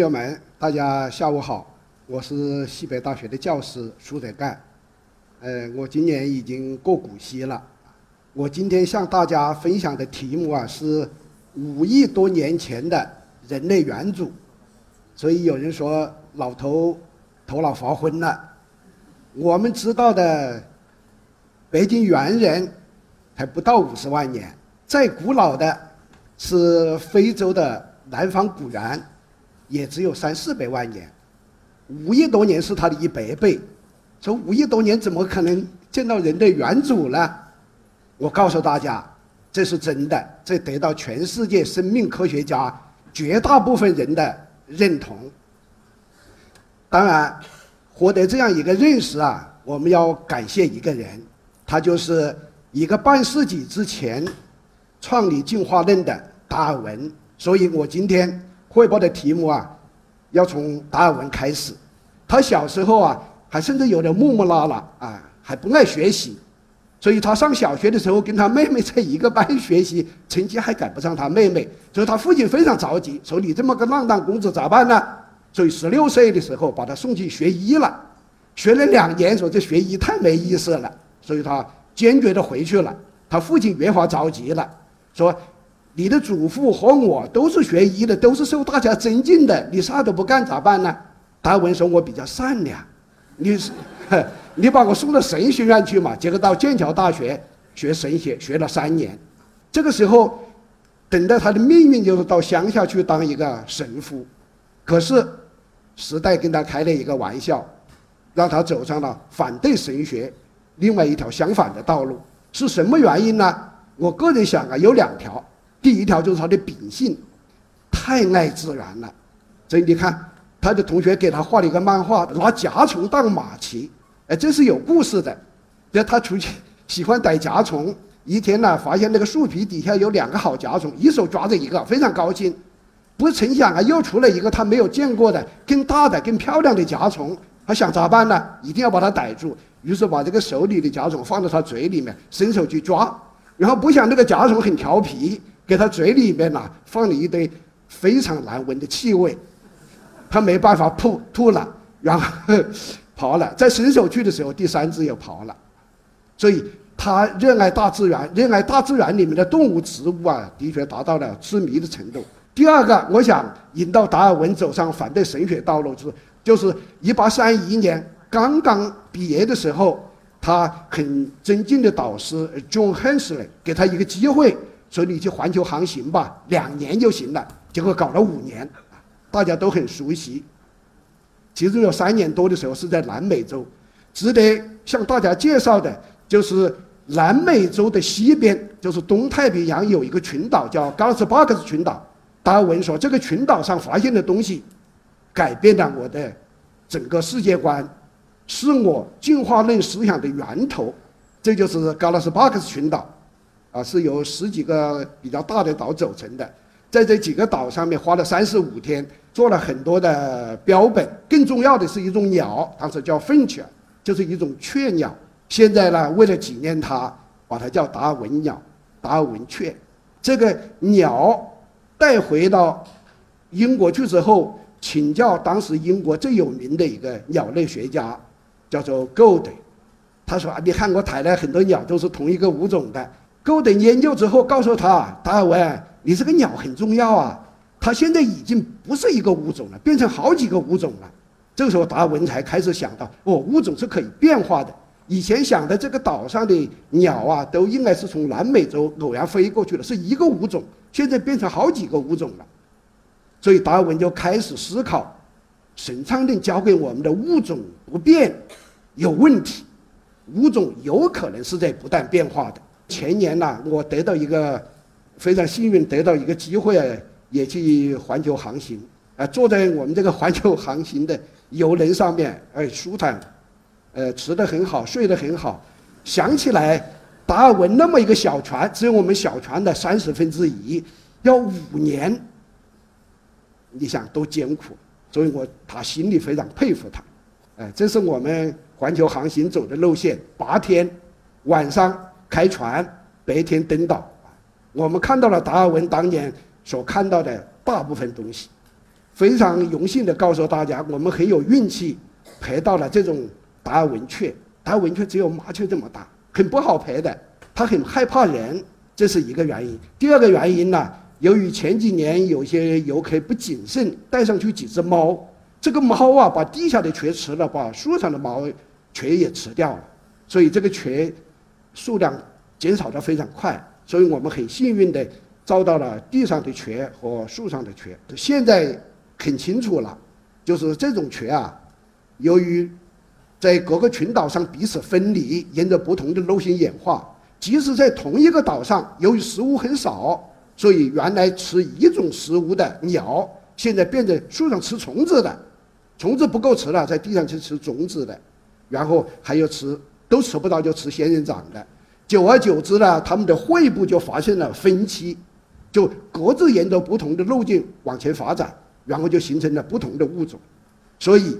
朋友们，大家下午好，我是西北大学的教师苏德干。呃，我今年已经过古稀了。我今天向大家分享的题目啊是五亿多年前的人类远祖。所以有人说老头头脑发昏了。我们知道的北京猿人还不到五十万年，再古老的是非洲的南方古猿。也只有三四百万年，五亿多年是它的一百倍，说五亿多年怎么可能见到人的远祖呢？我告诉大家，这是真的，这得到全世界生命科学家绝大部分人的认同。当然，获得这样一个认识啊，我们要感谢一个人，他就是一个半世纪之前创立进化论的达尔文。所以我今天。汇报的题目啊，要从达尔文开始。他小时候啊，还甚至有点木木拉拉啊，还不爱学习，所以他上小学的时候跟他妹妹在一个班学习，成绩还赶不上他妹妹，所以他父亲非常着急，说你这么个浪荡公子咋办呢？所以十六岁的时候把他送去学医了，学了两年，说这学医太没意思了，所以他坚决的回去了。他父亲越发着急了，说。你的祖父和我都是学医的，都是受大家尊敬的。你啥都不干咋办呢？达文说：“我比较善良，你是，你把我送到神学院去嘛。”结果到剑桥大学学神学，学了三年。这个时候，等待他的命运就是到乡下去当一个神父。可是，时代跟他开了一个玩笑，让他走上了反对神学另外一条相反的道路。是什么原因呢？我个人想啊，有两条。第一条就是他的秉性，太爱自然了。所以你看，他的同学给他画了一个漫画，拿甲虫当马骑，哎，这是有故事的。就他出去 喜欢逮甲虫，一天呢发现那个树皮底下有两个好甲虫，一手抓着一个，非常高兴。不成想啊，又出了一个他没有见过的更大的、更漂亮的甲虫。他想咋办呢？一定要把它逮住。于是把这个手里的甲虫放到他嘴里面，伸手去抓。然后不想那个甲虫很调皮。给他嘴里面呐放了一堆非常难闻的气味，他没办法吐吐了，然后跑了。在伸手去的时候，第三只又跑了。所以他热爱大自然，热爱大自然里面的动物、植物啊，的确达到了痴迷的程度。第二个，我想引导达尔文走上反对神学道路是，就是一八三一年刚刚毕业的时候，他很尊敬的导师 John Hensley 给他一个机会。说你去环球航行吧，两年就行了。结果搞了五年，大家都很熟悉。其中有三年多的时候是在南美洲。值得向大家介绍的就是南美洲的西边，就是东太平洋有一个群岛叫高斯巴克斯群岛。达尔文说，这个群岛上发现的东西，改变了我的整个世界观，是我进化论思想的源头。这就是高拉斯巴克斯群岛。啊，是由十几个比较大的岛组成的，在这几个岛上面花了三十五天，做了很多的标本。更重要的是一种鸟，当时叫凤雀，就是一种雀鸟。现在呢，为了纪念它，把它叫达尔文鸟、达尔文雀。这个鸟带回到英国去之后，请教当时英国最有名的一个鸟类学家，叫做 Gold。他说：“你看我采来很多鸟都是同一个物种的。”都等研究之后，告诉他达尔文，你这个鸟很重要啊！它现在已经不是一个物种了，变成好几个物种了。这个时候，达尔文才开始想到，哦，物种是可以变化的。以前想的这个岛上的鸟啊，都应该是从南美洲偶然飞过去的，是一个物种，现在变成好几个物种了。所以达尔文就开始思考，神创论教给我们的物种不变有问题，物种有可能是在不断变化的。前年呐，我得到一个非常幸运，得到一个机会，也去环球航行啊，坐在我们这个环球航行的游轮上面，哎，舒坦，呃，吃的很好，睡得很好。想起来，达尔文那么一个小船，只有我们小船的三十分之一，要五年，你想多艰苦，所以我他心里非常佩服他。哎，这是我们环球航行走的路线，八天，晚上。开船，白天登岛，我们看到了达尔文当年所看到的大部分东西。非常荣幸的告诉大家，我们很有运气拍到了这种达尔文雀。达尔文雀只有麻雀这么大，很不好拍的，它很害怕人，这是一个原因。第二个原因呢，由于前几年有些游客不谨慎，带上去几只猫，这个猫啊把地下的雀吃了，把树上的猫雀也吃掉了，所以这个雀数量减少的非常快。所以我们很幸运的。遭到了地上的雀和树上的雀，现在很清楚了，就是这种雀啊，由于在各个群岛上彼此分离，沿着不同的路线演化，即使在同一个岛上，由于食物很少，所以原来吃一种食物的鸟，现在变成树上吃虫子的，虫子不够吃了，在地上去吃种子的，然后还有吃都吃不到就吃仙人掌的，久而久之呢，它们的会部就发生了分歧。就各自沿着不同的路径往前发展，然后就形成了不同的物种。所以，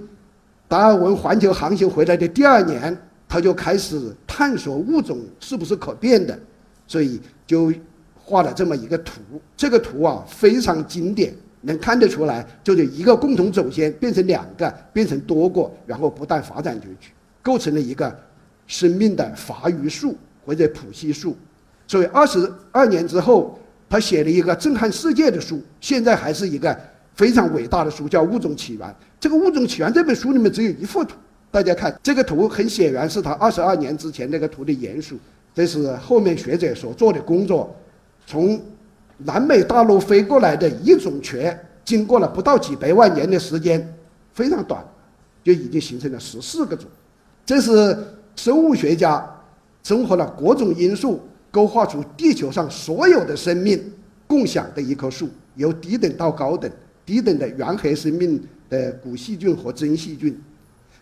达尔文环球航行回来的第二年，他就开始探索物种是不是可变的，所以就画了这么一个图。这个图啊非常经典，能看得出来，就是一个共同祖先变成两个，变成多个，然后不断发展进去，构成了一个生命的发育树或者谱系树。所以二十二年之后。他写了一个震撼世界的书，现在还是一个非常伟大的书，叫《物种起源》。这个《物种起源》这本书里面只有一幅图，大家看这个图很显然是他二十二年之前那个图的延续。这是后面学者所做的工作，从南美大陆飞过来的一种雀，经过了不到几百万年的时间，非常短，就已经形成了十四个种。这是生物学家综合了各种因素。勾画出地球上所有的生命共享的一棵树，由低等到高等，低等的原核生命的古细菌和真细菌，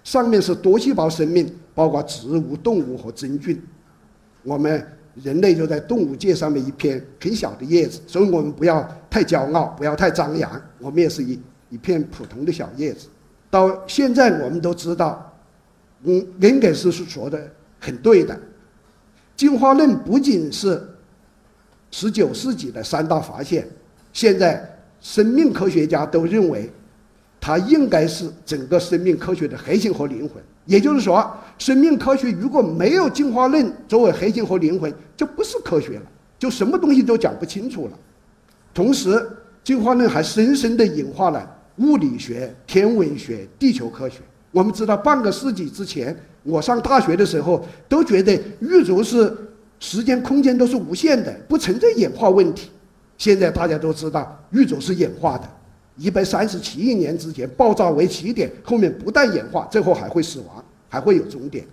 上面是多细胞生命，包括植物、动物和真菌。我们人类就在动物界上面一片很小的叶子，所以我们不要太骄傲，不要太张扬，我们也是一一片普通的小叶子。到现在我们都知道，嗯，恩格斯是说的很对的。进化论不仅是十九世纪的三大发现，现在生命科学家都认为，它应该是整个生命科学的核心和灵魂。也就是说，生命科学如果没有进化论作为核心和灵魂，就不是科学了，就什么东西都讲不清楚了。同时，进化论还深深地演化了物理学、天文学、地球科学。我们知道，半个世纪之前。我上大学的时候都觉得宇宙是时间空间都是无限的，不存在演化问题。现在大家都知道宇宙是演化的，一百三十七亿年之前爆炸为起点，后面不断演化，最后还会死亡，还会有终点。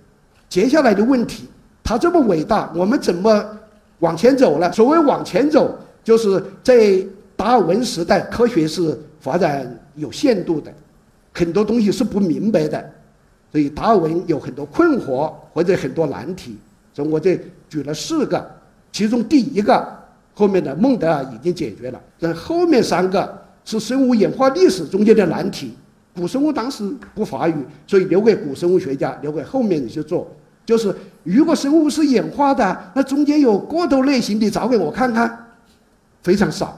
接下来的问题，它这么伟大，我们怎么往前走呢？所谓往前走，就是在达尔文时代，科学是发展有限度的，很多东西是不明白的。所以达尔文有很多困惑或者很多难题，所以我这举了四个，其中第一个后面的孟德尔已经解决了，这后面三个是生物演化历史中间的难题，古生物当时不发育，所以留给古生物学家，留给后面的去做。就是如果生物是演化的，那中间有过渡类型的，找给我看看，非常少。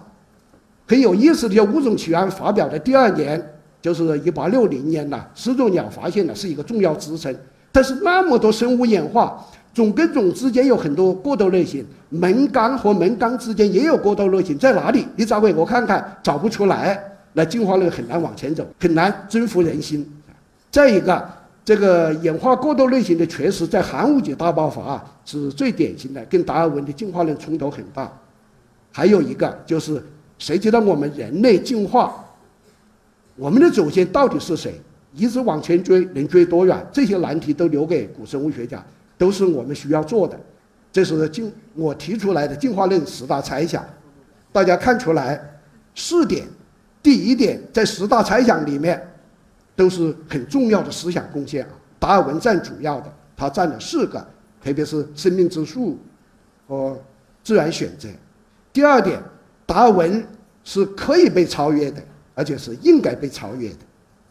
很有意思的，《物种起源》发表的第二年。就是一八六零年呢，始祖鸟发现呢是一个重要支撑。但是那么多生物演化，种跟种之间有很多过渡类型，门纲和门纲之间也有过渡类型，在哪里？你找给我看看，找不出来，那进化论很难往前走，很难征服人心。再一个，这个演化过渡类型的确实在寒武纪大爆发啊，是最典型的，跟达尔文的进化论冲突很大。还有一个就是，涉及到我们人类进化？我们的祖先到底是谁？一直往前追，能追多远？这些难题都留给古生物学家，都是我们需要做的。这是进我提出来的进化论十大猜想，大家看出来四点。第一点，在十大猜想里面，都是很重要的思想贡献啊。达尔文占主要的，他占了四个，特别是生命之树和自然选择。第二点，达尔文是可以被超越的。而且是应该被超越的，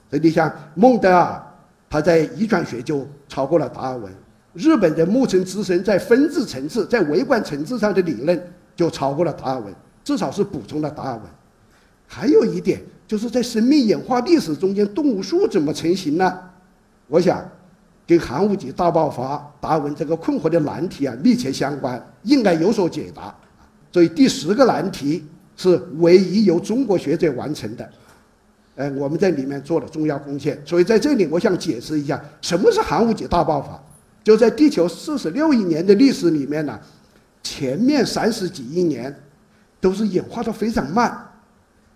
所以你像孟德尔，他在遗传学就超过了达尔文；日本的木村直生在分子层次、在微观层次上的理论就超过了达尔文，至少是补充了达尔文。还有一点，就是在生命演化历史中间，动物树怎么成型呢？我想，跟寒武纪大爆发、达尔文这个困惑的难题啊密切相关，应该有所解答。所以第十个难题是唯一由中国学者完成的，呃，我们在里面做了重要贡献。所以在这里，我想解释一下什么是寒武纪大爆发。就在地球四十六亿年的历史里面呢，前面三十几亿年都是演化的非常慢。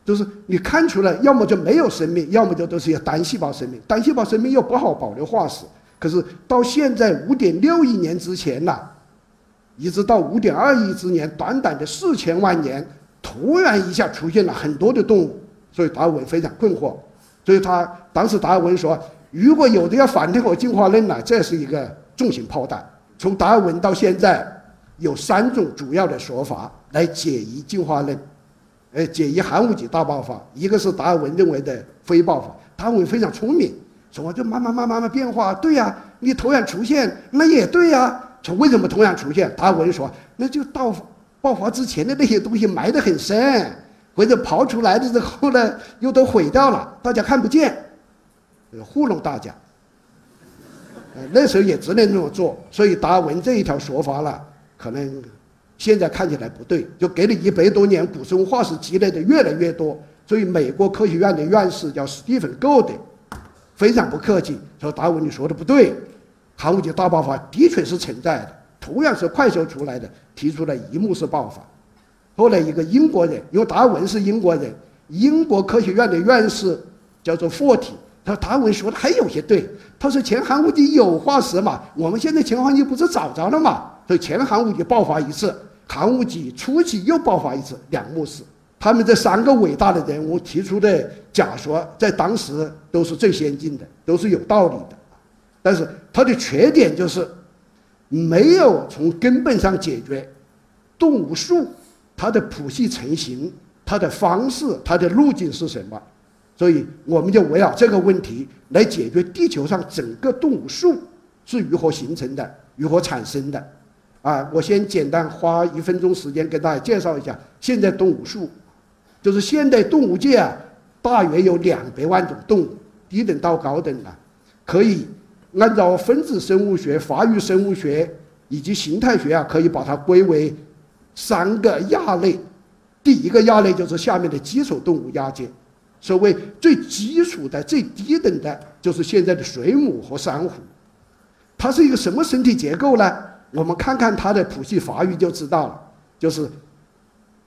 就是你看出来，要么就没有生命，要么就都是些单细胞生命。单细胞生命又不好保留化石。可是到现在五点六亿年之前呐，一直到五点二亿之年，短短的四千万年，突然一下出现了很多的动物，所以达尔文非常困惑。所以他当时达尔文说：“如果有的要反对我进化论呢，这是一个重型炮弹。”从达尔文到现在，有三种主要的说法来解疑进化论。呃，解疑寒武纪大爆发，一个是达尔文认为的非爆发。达尔文非常聪明，说就慢慢慢慢慢变化。对呀，你突然出现，那也对呀。说为什么突然出现？达尔文说，那就到爆发之前的那些东西埋得很深，或者刨出来的之后呢，又都毁掉了，大家看不见，糊弄大家。呃那时候也只能这么做，所以达尔文这一条说法了，可能。现在看起来不对，就给了一百多年古生物化石积累的越来越多，所以美国科学院的院士叫史蒂芬·戈德，非常不客气说：“达尔文你说的不对，寒武纪大爆发的确是存在的，同样是快速出来的，提出了一幕式爆发。”后来一个英国人，因为达尔文是英国人，英国科学院的院士叫做霍体，他说达尔文说的还有些对，他说前寒武纪有化石嘛，我们现在前寒武纪不是找着了嘛，所以前寒武纪爆发一次。寒武纪初期又爆发一次两幕式，他们这三个伟大的人物提出的假说，在当时都是最先进的，都是有道理的。但是它的缺点就是没有从根本上解决动物树它的谱系成型、它的方式、它的路径是什么。所以我们就围绕这个问题来解决地球上整个动物树是如何形成的、如何产生的。啊，我先简单花一分钟时间给大家介绍一下现在动物树，就是现代动物界啊，大约有两百万种动物，低等到高等的，可以按照分子生物学、发育生物学以及形态学啊，可以把它归为三个亚类。第一个亚类就是下面的基础动物亚界，所谓最基础的、最低等的，就是现在的水母和珊瑚。它是一个什么身体结构呢？我们看看它的谱系发育就知道了，就是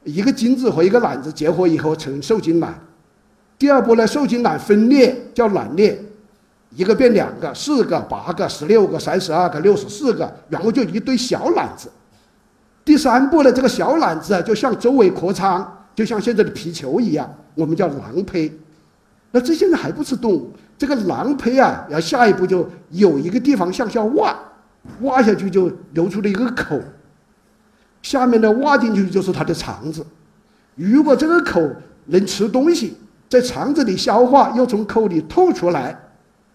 一个精子和一个卵子结合以后成受精卵，第二步呢，受精卵分裂叫卵裂，一个变两个、四个、八个、十六个、三十二个、六十四个，然后就一堆小卵子。第三步呢，这个小卵子啊，就向周围扩张，就像现在的皮球一样，我们叫囊胚。那这些人还不是动物，这个囊胚啊，要下一步就有一个地方向下挖。挖下去就留出了一个口，下面呢挖进去就是它的肠子。如果这个口能吃东西，在肠子里消化，又从口里吐出来，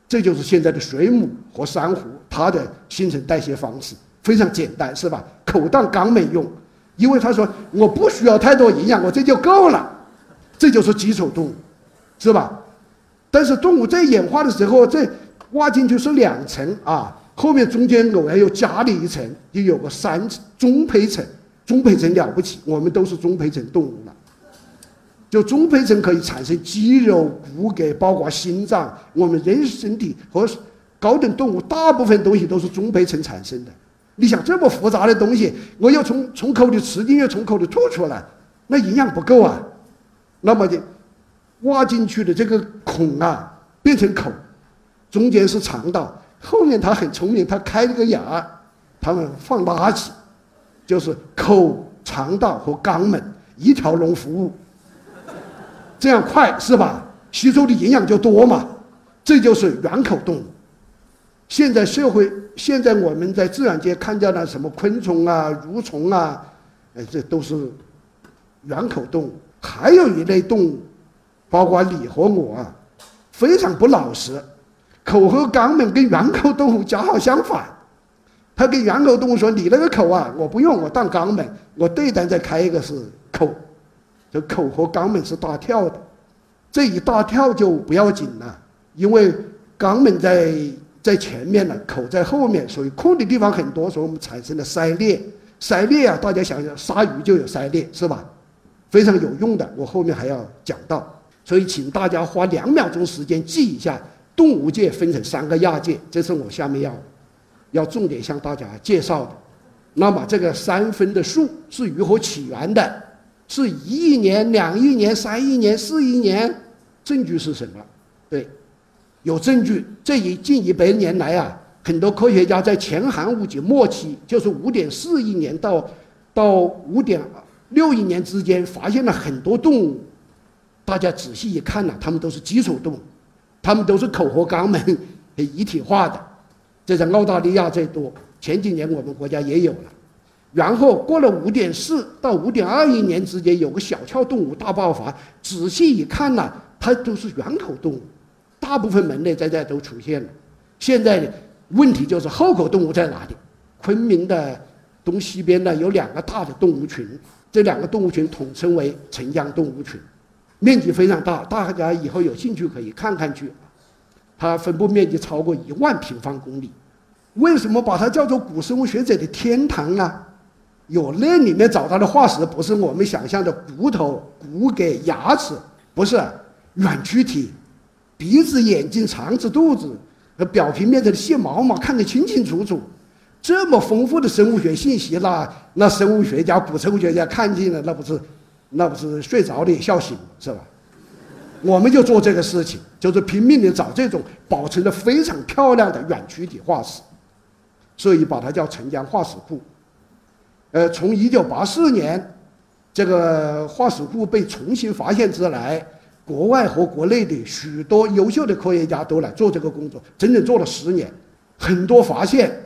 这就是现在的水母和珊瑚它的新陈代谢方式，非常简单，是吧？口当肛没用，因为他说我不需要太多营养，我这就够了，这就是基础动物，是吧？但是动物在演化的时候，这挖进去是两层啊。后面中间偶然又加了一层，又有个三中胚层。中胚层了不起，我们都是中胚层动物了。就中胚层可以产生肌肉、骨骼，包括心脏。我们人身体和高等动物大部分东西都是中胚层产生的。你想这么复杂的东西，我要从从口里吃进去，从口里吐出来，那营养不够啊。那么的挖进去的这个孔啊，变成口，中间是肠道。后面它很聪明，它开了个眼儿，他们放垃圾，就是口、肠道和肛门一条龙服务，这样快是吧？吸收的营养就多嘛，这就是圆口动物。现在社会，现在我们在自然界看见了什么昆虫啊、蠕虫啊，哎，这都是圆口动物。还有一类动物，包括你和我啊，非常不老实。口和肛门跟圆口动物恰好相反，他跟圆口动物说：“你那个口啊，我不用，我当肛门，我对单再开一个是口，这口和肛门是大跳的。这一大跳就不要紧了，因为肛门在在前面了，口在后面，所以空的地方很多，所以我们产生了鳃裂。鳃裂啊，大家想想，鲨鱼就有鳃裂，是吧？非常有用的，我后面还要讲到。所以，请大家花两秒钟时间记一下，动物界分成三个亚界，这是我下面要要重点向大家介绍的。那么，这个三分的数是如何起源的？是一亿年、两亿年、三亿年、四亿年？证据是什么？对，有证据。这一近一百年来啊，很多科学家在前寒武纪末期，就是五点四亿年到到五点六亿年之间，发现了很多动物。大家仔细一看呢，它们都是基础动物，它们都是口和肛门一体化的。这在澳大利亚最多，前几年我们国家也有了。然后过了五点四到五点二亿年之间，有个小壳动物大爆发。仔细一看呢，它都是圆口动物，大部分门类在这都出现了。现在问题就是后口动物在哪里？昆明的东西边呢有两个大的动物群，这两个动物群统称为澄江动物群。面积非常大，大家以后有兴趣可以看看去。它分布面积超过一万平方公里。为什么把它叫做古生物学者的天堂呢？有那里面找到的化石，不是我们想象的骨头、骨骼、牙齿，不是软躯体，鼻子、眼睛、肠子、肚子和表皮面的细毛毛看得清清楚楚。这么丰富的生物学信息，那那生物学家、古生物学家看见了，那不是？那不是睡着了也笑醒是吧？我们就做这个事情，就是拼命的找这种保存的非常漂亮的软躯体化石，所以把它叫澄江化石库。呃，从一九八四年这个化石库被重新发现之来，国外和国内的许多优秀的科学家都来做这个工作，整整做了十年，很多发现。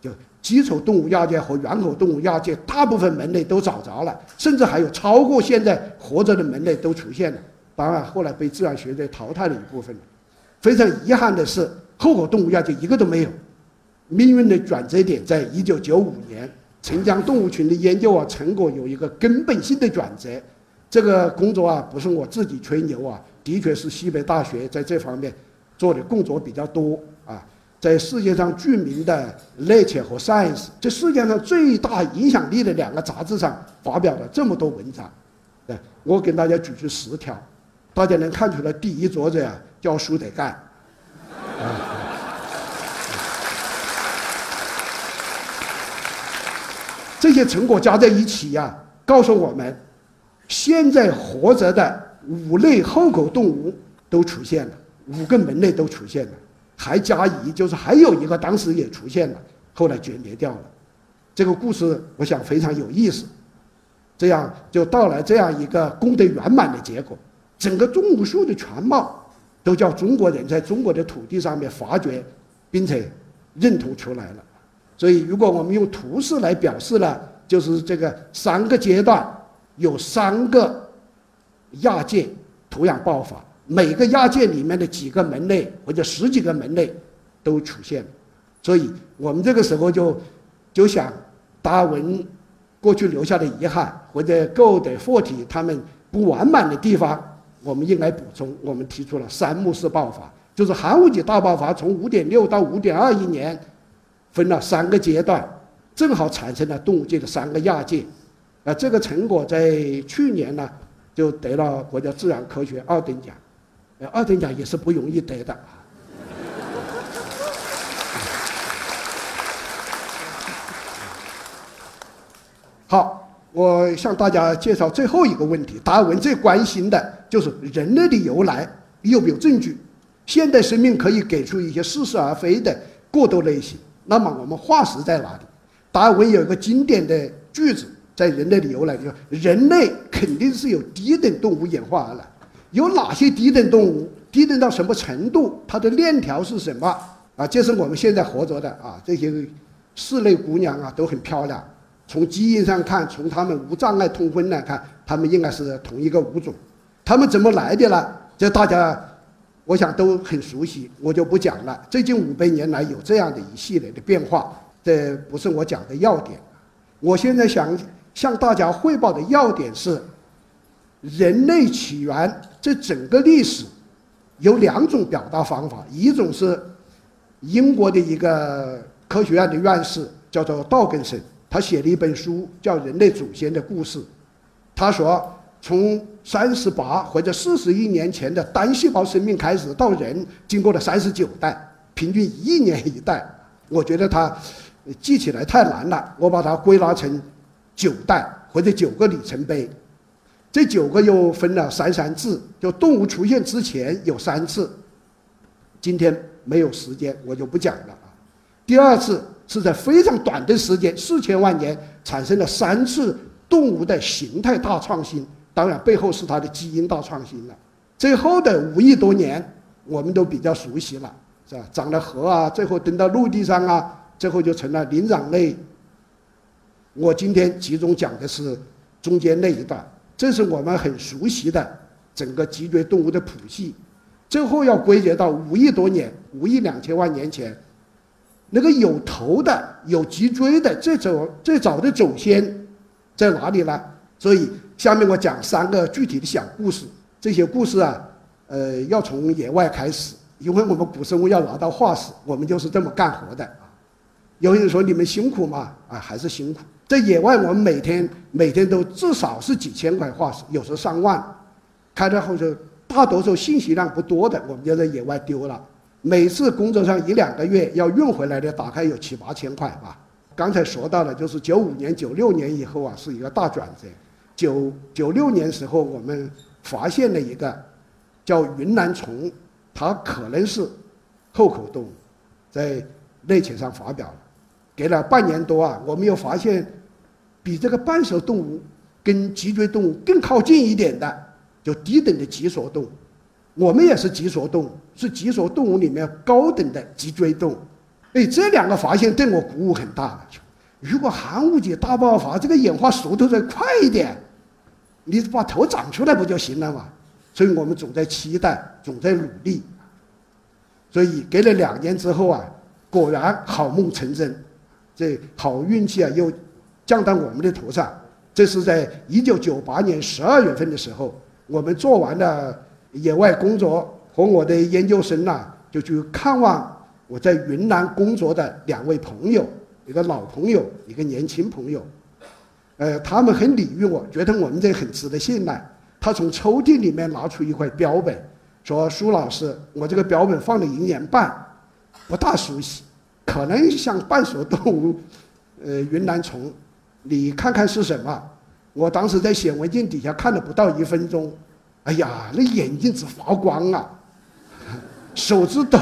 就基础动物亚界和圆口动物亚界大部分门类都找着了，甚至还有超过现在活着的门类都出现了。当然，后来被自然学者淘汰了一部分。非常遗憾的是，后口动物亚界一个都没有。命运的转折点在一九九五年，澄江动物群的研究啊成果有一个根本性的转折。这个工作啊不是我自己吹牛啊，的确是西北大学在这方面做的工作比较多啊。在世界上著名的《Nature》和《Science》这世界上最大影响力的两个杂志上发表了这么多文章，对，我给大家举出十条，大家能看出来，第一作者啊叫苏德干，啊这些成果加在一起呀，告诉我们，现在活着的五类后口动物都出现了，五个门类都出现了。还加一，就是还有一个当时也出现了，后来绝灭掉了。这个故事我想非常有意思，这样就到了这样一个功德圆满的结果。整个动物树的全貌都叫中国人在中国的土地上面发掘，并且认同出来了。所以，如果我们用图示来表示呢，就是这个三个阶段有三个亚界土壤爆发。每个亚界里面的几个门类或者十几个门类都出现，所以我们这个时候就就想达文过去留下的遗憾或者 Gold、霍体他们不完满的地方，我们应该补充。我们提出了三幕式爆发，就是寒武纪大爆发，从五点六到五点二亿年，分了三个阶段，正好产生了动物界的三个亚界。啊，这个成果在去年呢就得了国家自然科学二等奖。呃二等奖也是不容易得的。好，我向大家介绍最后一个问题：达尔文最关心的就是人类的由来有没有证据？现代生命可以给出一些似是而非的过渡类型。那么我们化石在哪里？达尔文有一个经典的句子，在人类的由来就：人类肯定是由低等动物演化而来。有哪些低等动物？低等到什么程度？它的链条是什么？啊，这是我们现在活着的啊，这些室内姑娘啊都很漂亮。从基因上看，从他们无障碍通婚来看，他们应该是同一个物种。他们怎么来的呢？这大家我想都很熟悉，我就不讲了。最近五百年来有这样的一系列的变化，这不是我讲的要点。我现在想向大家汇报的要点是。人类起源这整个历史有两种表达方法，一种是英国的一个科学院的院士叫做道根森，他写了一本书叫《人类祖先的故事》，他说从三十八或者四十亿年前的单细胞生命开始到人，经过了三十九代，平均一年一代。我觉得它记起来太难了，我把它归纳成九代或者九个里程碑。这九个又分了三三次，就动物出现之前有三次，今天没有时间，我就不讲了啊。第二次。是在非常短的时间，四千万年产生了三次动物的形态大创新，当然背后是它的基因大创新了。最后的五亿多年，我们都比较熟悉了，是吧？长了河啊，最后登到陆地上啊，最后就成了灵长类。我今天集中讲的是中间那一段，这是我们很熟悉的整个脊椎动物的谱系，最后要归结到五亿多年，五亿两千万年前。那个有头的、有脊椎的，最早最早的祖先在哪里呢？所以下面我讲三个具体的小故事。这些故事啊，呃，要从野外开始，因为我们古生物要拿到化石，我们就是这么干活的啊。有人说你们辛苦吗？啊，还是辛苦。在野外，我们每天每天都至少是几千块化石，有时候上万。开到后头，大多数信息量不多的，我们就在野外丢了。每次工作上一两个月要运回来的，大概有七八千块吧。刚才说到了，就是九五年、九六年以后啊，是一个大转折。九九六年时候，我们发现了一个叫云南虫，它可能是后口动物，在内切上发表了。给了半年多啊，我们又发现比这个半兽动物跟脊椎动物更靠近一点的，就低等的脊索动物。我们也是脊索动物，是脊索动物里面高等的脊椎动物。哎，这两个发现对我鼓舞很大。如果寒武纪大爆发，这个演化速度再快一点，你把头长出来不就行了嘛？所以我们总在期待，总在努力。所以隔了两年之后啊，果然好梦成真，这好运气啊又降到我们的头上。这是在一九九八年十二月份的时候，我们做完了。野外工作和我的研究生呐，就去看望我在云南工作的两位朋友，一个老朋友，一个年轻朋友。呃，他们很礼遇我，觉得我们这很值得信赖。他从抽屉里面拿出一块标本，说：“苏老师，我这个标本放了一年半，不大熟悉，可能像半熟动物，呃，云南虫，你看看是什么？”我当时在显微镜底下看了不到一分钟。哎呀，那眼睛直发光啊，手指抖。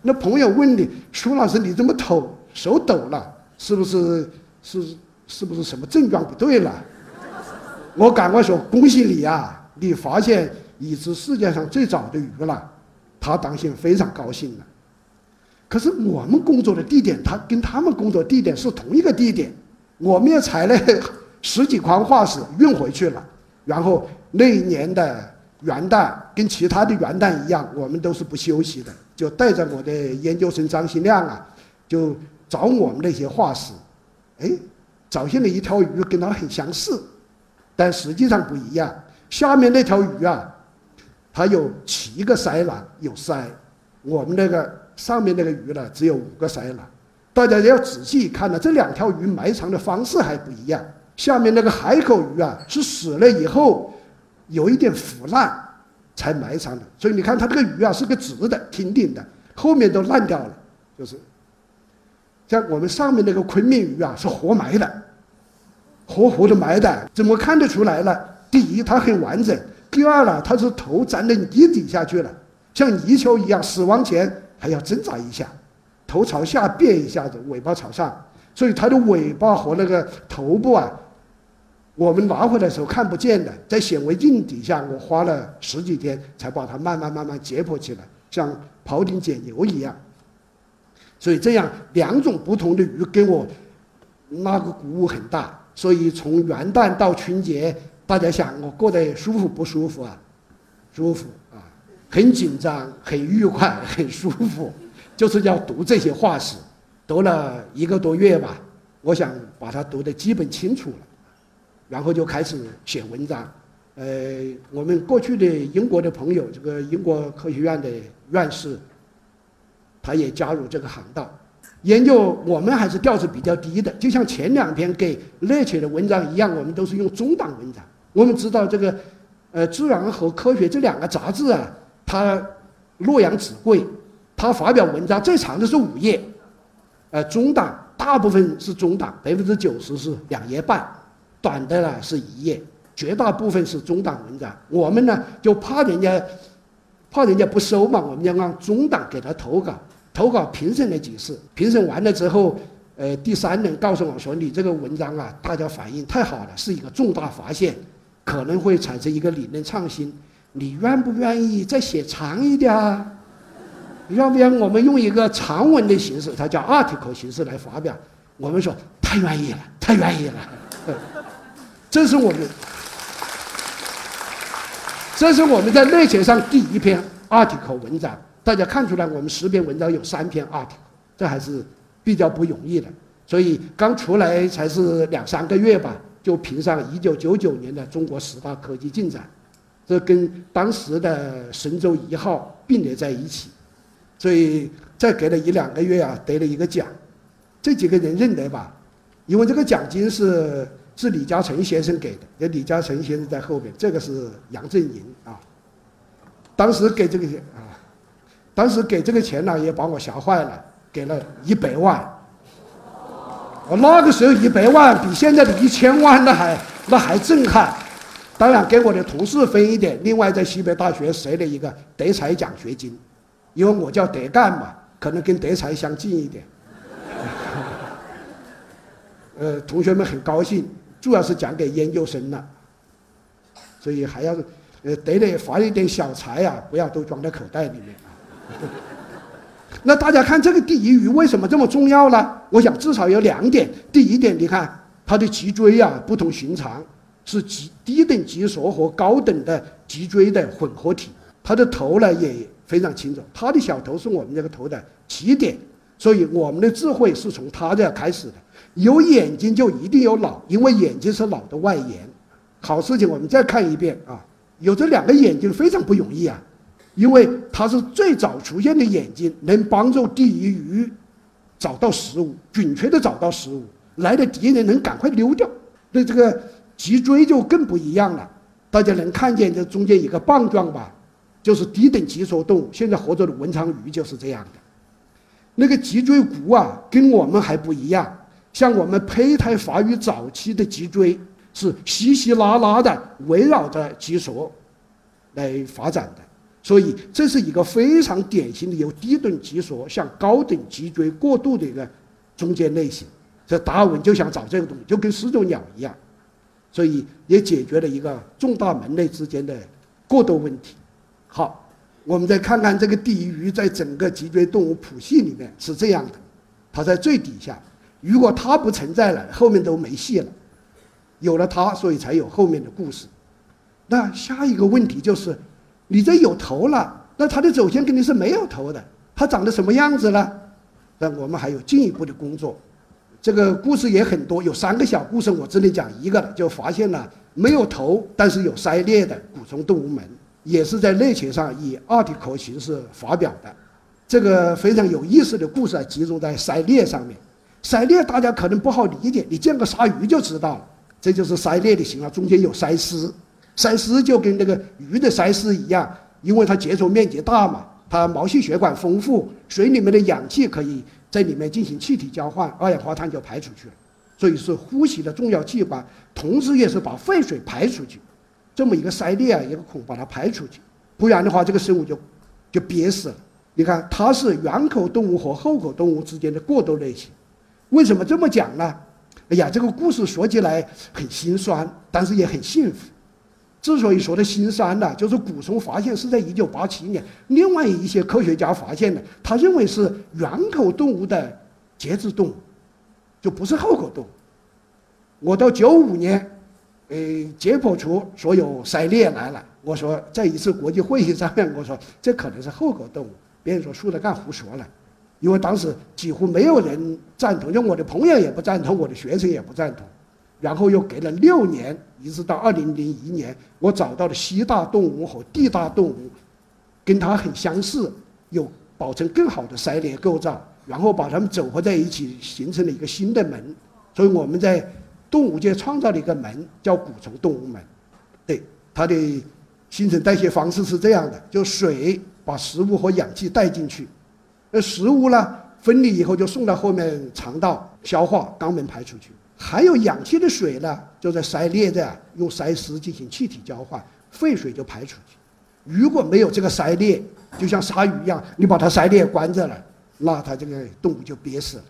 那朋友问你，苏老师，你怎么抖？手抖了，是不是是是不是什么症状不对了？我赶快说，恭喜你呀，你发现已知世界上最早的鱼了。他当心非常高兴了。可是我们工作的地点，他跟他们工作地点是同一个地点，我们也采了 十几筐化石运回去了，然后那一年的。元旦跟其他的元旦一样，我们都是不休息的，就带着我的研究生张新亮啊，就找我们那些化石，哎，找现了一条鱼跟它很相似，但实际上不一样。下面那条鱼啊，它有七个鳃囊有鳃，我们那个上面那个鱼呢只有五个鳃囊。大家要仔细看呢，这两条鱼埋藏的方式还不一样。下面那个海口鱼啊，是死了以后。有一点腐烂，才埋藏的。所以你看，它这个鱼啊是个直的、挺挺的，后面都烂掉了。就是像我们上面那个昆明鱼啊，是活埋的，活活的埋的。怎么看得出来呢？第一，它很完整；第二呢，它是头沾到泥底下去了，像泥鳅一样，死亡前还要挣扎一下，头朝下变一下子，尾巴朝上，所以它的尾巴和那个头部啊。我们拿回来的时候看不见的，在显微镜底下，我花了十几天才把它慢慢慢慢解剖起来，像庖丁解牛一样。所以这样两种不同的鱼给我那个鼓舞很大。所以从元旦到春节，大家想我过得舒服不舒服啊？舒服啊，很紧张，很愉快，很舒服，就是要读这些化石，读了一个多月吧，我想把它读得基本清楚了。然后就开始写文章，呃，我们过去的英国的朋友，这个英国科学院的院士，他也加入这个行当，研究我们还是调子比较低的，就像前两篇给热泉的文章一样，我们都是用中档文章。我们知道这个，呃，《自然》和《科学》这两个杂志啊，它洛阳纸贵，它发表文章最长的是五页，呃，中档大部分是中档，百分之九十是两页半，短的呢是一页。绝大部分是中档文章，我们呢就怕人家，怕人家不收嘛，我们要让中档给他投稿，投稿评审了几次，评审完了之后，呃，第三人告诉我说，你这个文章啊，大家反应太好了，是一个重大发现，可能会产生一个理论创新，你愿不愿意再写长一点啊？要不然我们用一个长文的形式，它叫 article 形式来发表？我们说太愿意了，太愿意了，这是我们。这是我们在内学上第一篇 article 文章，大家看出来，我们十篇文章有三篇 art，这还是比较不容易的。所以刚出来才是两三个月吧，就评上一九九九年的中国十大科技进展，这跟当时的神舟一号并列在一起。所以再给了一两个月啊，得了一个奖。这几个人认得吧？因为这个奖金是。是李嘉诚先生给的，有李嘉诚先生在后面，这个是杨振宁啊。当时给这个啊，当时给这个钱呢，也把我吓坏了，给了一百万。我那个时候一百万比现在的一千万那还那还震撼。当然给我的同事分一点，另外在西北大学设了一个德才奖学金，因为我叫德干嘛，可能跟德才相近一点。呃，同学们很高兴。主要是讲给研究生了，所以还要呃得了发一点小财啊，不要都装在口袋里面。那大家看这个第一鱼为什么这么重要呢？我想至少有两点。第一点，你看它的脊椎啊不同寻常，是脊低等脊索和高等的脊椎的混合体。它的头呢也非常清楚，它的小头是我们这个头的起点，所以我们的智慧是从它这开始的。有眼睛就一定有脑，因为眼睛是脑的外延。好事情，我们再看一遍啊！有这两个眼睛非常不容易啊，因为它是最早出现的眼睛，能帮助第一鱼找到食物，准确的找到食物，来的敌人能赶快溜掉。那这个脊椎就更不一样了，大家能看见这中间一个棒状吧？就是低等脊索动物，现在活着的文昌鱼就是这样的。那个脊椎骨啊，跟我们还不一样。像我们胚胎发育早期的脊椎是稀稀拉拉的围绕着脊索来发展的，所以这是一个非常典型的由低等脊索向高等脊椎过渡的一个中间类型。这达尔文就想找这个东西，就跟始祖鸟一样，所以也解决了一个重大门类之间的过渡问题。好，我们再看看这个第一鱼在整个脊椎动物谱系里面是这样的，它在最底下。如果它不存在了，后面都没戏了。有了它，所以才有后面的故事。那下一个问题就是，你这有头了，那它的祖先肯定是没有头的，它长得什么样子呢？那我们还有进一步的工作。这个故事也很多，有三个小故事，我只能讲一个了，就发现了没有头但是有鳃裂的古虫动物门，也是在内切上以 article 形式发表的。这个非常有意思的故事啊，集中在鳃裂上面。鳃裂大家可能不好理解，你见个鲨鱼就知道了，这就是鳃裂的形状，中间有鳃丝，鳃丝就跟那个鱼的鳃丝一样，因为它接触面积大嘛，它毛细血管丰富，水里面的氧气可以在里面进行气体交换，二氧化碳就排出去了，所以是呼吸的重要器官，同时也是把废水排出去，这么一个鳃裂啊，一个孔把它排出去，不然的话这个生物就就憋死了。你看它是圆口动物和后口动物之间的过渡类型。为什么这么讲呢？哎呀，这个故事说起来很心酸，但是也很幸福。之所以说的心酸呢，就是古虫发现是在一九八七年，另外一些科学家发现的，他认为是原口动物的节肢动物，就不是后口动物。我到九五年，呃，解剖出所有鳃裂来了。我说在一次国际会议上面，我说这可能是后口动物。别人说苏德干胡说了。因为当时几乎没有人赞同，就我的朋友也不赞同，我的学生也不赞同。然后又隔了六年，一直到二零零一年，我找到了西大动物和地大动物，跟它很相似，有保存更好的鳃裂构造，然后把它们组合在一起，形成了一个新的门。所以我们在动物界创造了一个门，叫古虫动物门。对，它的新陈代谢方式是这样的：就水把食物和氧气带进去，那食物呢分离以后就送到后面肠道消化，肛门排出去。含有氧气的水呢，就在鳃裂这用鳃丝进行气体交换，废水就排出去。如果没有这个鳃裂，就像鲨鱼一样，你把它鳃裂关着了，那它这个动物就憋死了。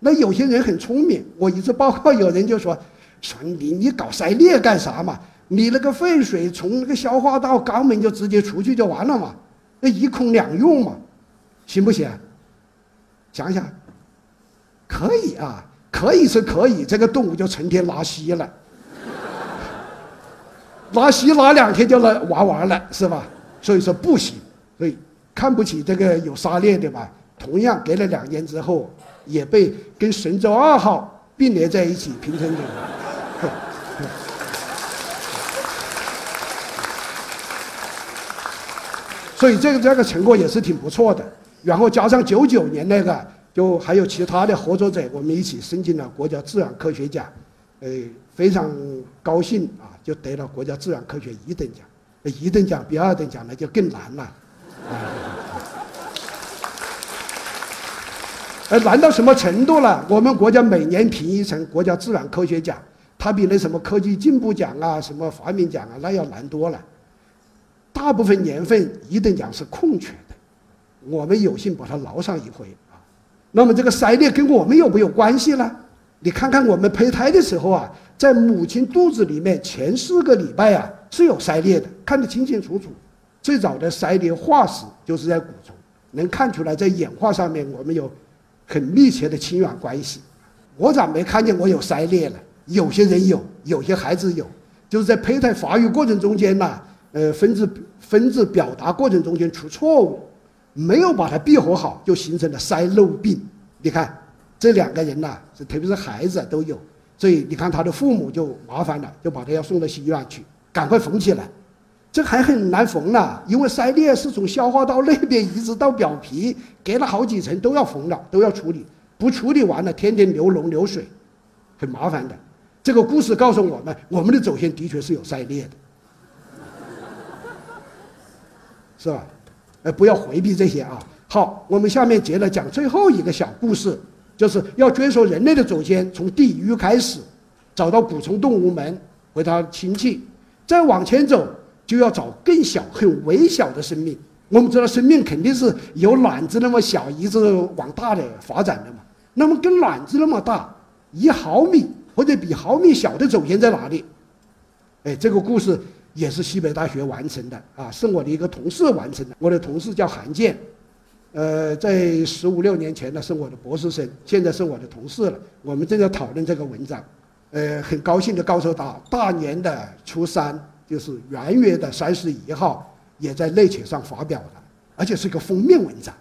那有些人很聪明，我一次报告有人就说：“说你你搞鳃裂干啥嘛？你那个废水从那个消化道肛门就直接出去就完了嘛，那一空两用嘛，行不行？想想，可以啊。”可以是可以，这个动物就成天拉稀了，拉稀拉两天就来玩完了，是吧？所以说不行，所以看不起这个有沙链的吧。同样隔了两年之后，也被跟神舟二号并列在一起评成的。所以这个这个成果也是挺不错的。然后加上九九年那个。就还有其他的合作者，我们一起申请了国家自然科学奖，呃，非常高兴啊，就得了国家自然科学一等奖。一等奖比二等奖那就更难了，呃，难到什么程度了？我们国家每年评一层国家自然科学奖，它比那什么科技进步奖啊、什么发明奖啊那要难多了。大部分年份一等奖是空缺的，我们有幸把它捞上一回。那么这个鳃裂跟我们有没有关系呢？你看看我们胚胎的时候啊，在母亲肚子里面前四个礼拜啊是有鳃裂的，看得清清楚楚。最早的鳃裂化石就是在骨虫，能看出来在演化上面我们有很密切的亲缘关系。我咋没看见我有鳃裂呢？有些人有，有些孩子有，就是在胚胎发育过程中间呢，呃，分子分子表达过程中间出错误。没有把它闭合好，就形成了鳃漏病。你看，这两个人呐，是特别是孩子都有，所以你看他的父母就麻烦了，就把他要送到医院去，赶快缝起来。这还很难缝呢，因为鳃裂是从消化道那边一直到表皮，隔了好几层都要缝了，都要处理。不处理完了，天天流脓流水，很麻烦的。这个故事告诉我们，我们的祖先的确是有鳃裂的，是吧？呃，不要回避这些啊。好，我们下面接着讲最后一个小故事，就是要追溯人类的祖先，从地狱开始，找到古虫动物门回到亲戚，再往前走，就要找更小、很微小的生命。我们知道，生命肯定是由卵子那么小，一直往大的发展的嘛。那么，跟卵子那么大，一毫米或者比毫米小的祖先在哪里？哎，这个故事。也是西北大学完成的啊，是我的一个同事完成的。我的同事叫韩建，呃，在十五六年前呢是我的博士生，现在是我的同事了。我们正在讨论这个文章，呃，很高兴的告诉他，大年的初三就是元月的三十一号，也在内切上发表了，而且是个封面文章。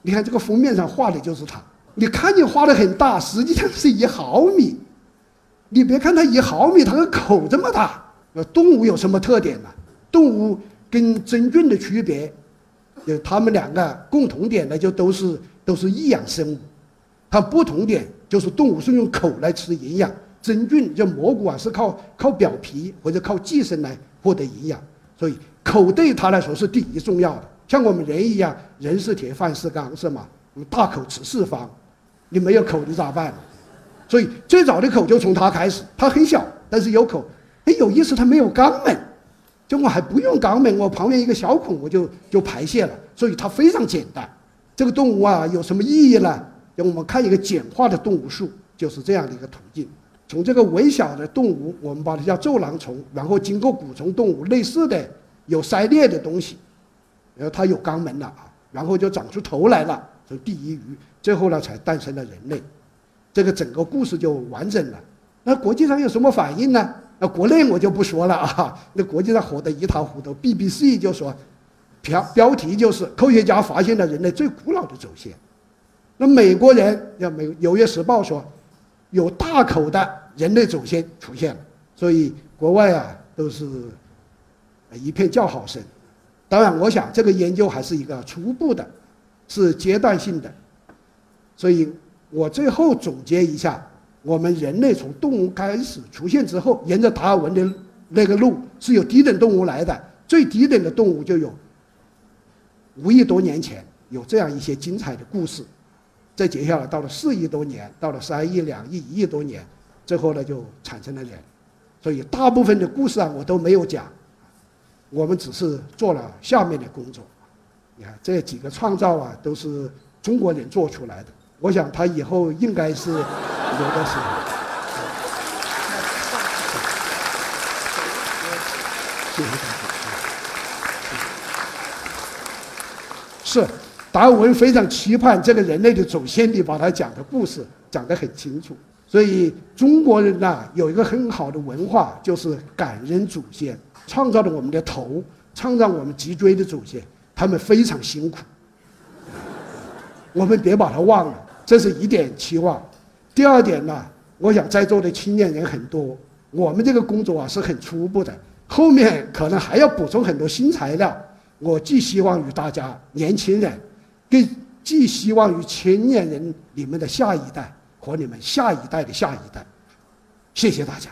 你看这个封面上画的就是他，你看你画的很大，实际上是一毫米。你别看它一毫米，它个口这么大。呃，动物有什么特点呢？动物跟真菌的区别，就它们两个共同点呢，就都是都是异养生物。它不同点就是动物是用口来吃营养，真菌就蘑菇啊是靠靠表皮或者靠寄生来获得营养。所以口对它来说是第一重要的。像我们人一样，人是铁，饭是钢，是吗？我们大口吃四方，你没有口你咋办？所以最早的口就从它开始，它很小，但是有口。哎，有意思，它没有肛门，就我还不用肛门，我旁边一个小孔我就就排泄了，所以它非常简单。这个动物啊有什么意义呢？让我们看一个简化的动物树，就是这样的一个途径。从这个微小的动物，我们把它叫皱囊虫，然后经过古虫动物类似的有鳃裂的东西，然后它有肛门了啊，然后就长出头来了，就第一鱼，最后呢才诞生了人类。这个整个故事就完整了。那国际上有什么反应呢？那国内我就不说了啊，那国际上火得一塌糊涂。BBC 就说，标标题就是科学家发现了人类最古老的祖先。那美国人要美《纽约时报》说，有大口的人类祖先出现了，所以国外啊都是一片叫好声。当然，我想这个研究还是一个初步的，是阶段性的。所以我最后总结一下：我们人类从动物开始出现之后，沿着达尔文的那个路是由低等动物来的，最低等的动物就有五亿多年前有这样一些精彩的故事。再接下来到了四亿多年，到了三亿、两亿、一亿多年，最后呢就产生了人。所以大部分的故事啊，我都没有讲，我们只是做了下面的工作。你看这几个创造啊，都是中国人做出来的。我想他以后应该是有的是。谢谢大家。是。达尔文非常期盼这个人类的祖先，你把他讲的故事讲得很清楚。所以中国人呐，有一个很好的文化，就是感恩祖先，创造了我们的头，创造我们脊椎的祖先，他们非常辛苦。我们别把他忘了，这是一点期望。第二点呢，我想在座的青年人很多，我们这个工作啊是很初步的，后面可能还要补充很多新材料。我寄希望于大家年轻人。更寄希望于青年人，你们的下一代和你们下一代的下一代。谢谢大家。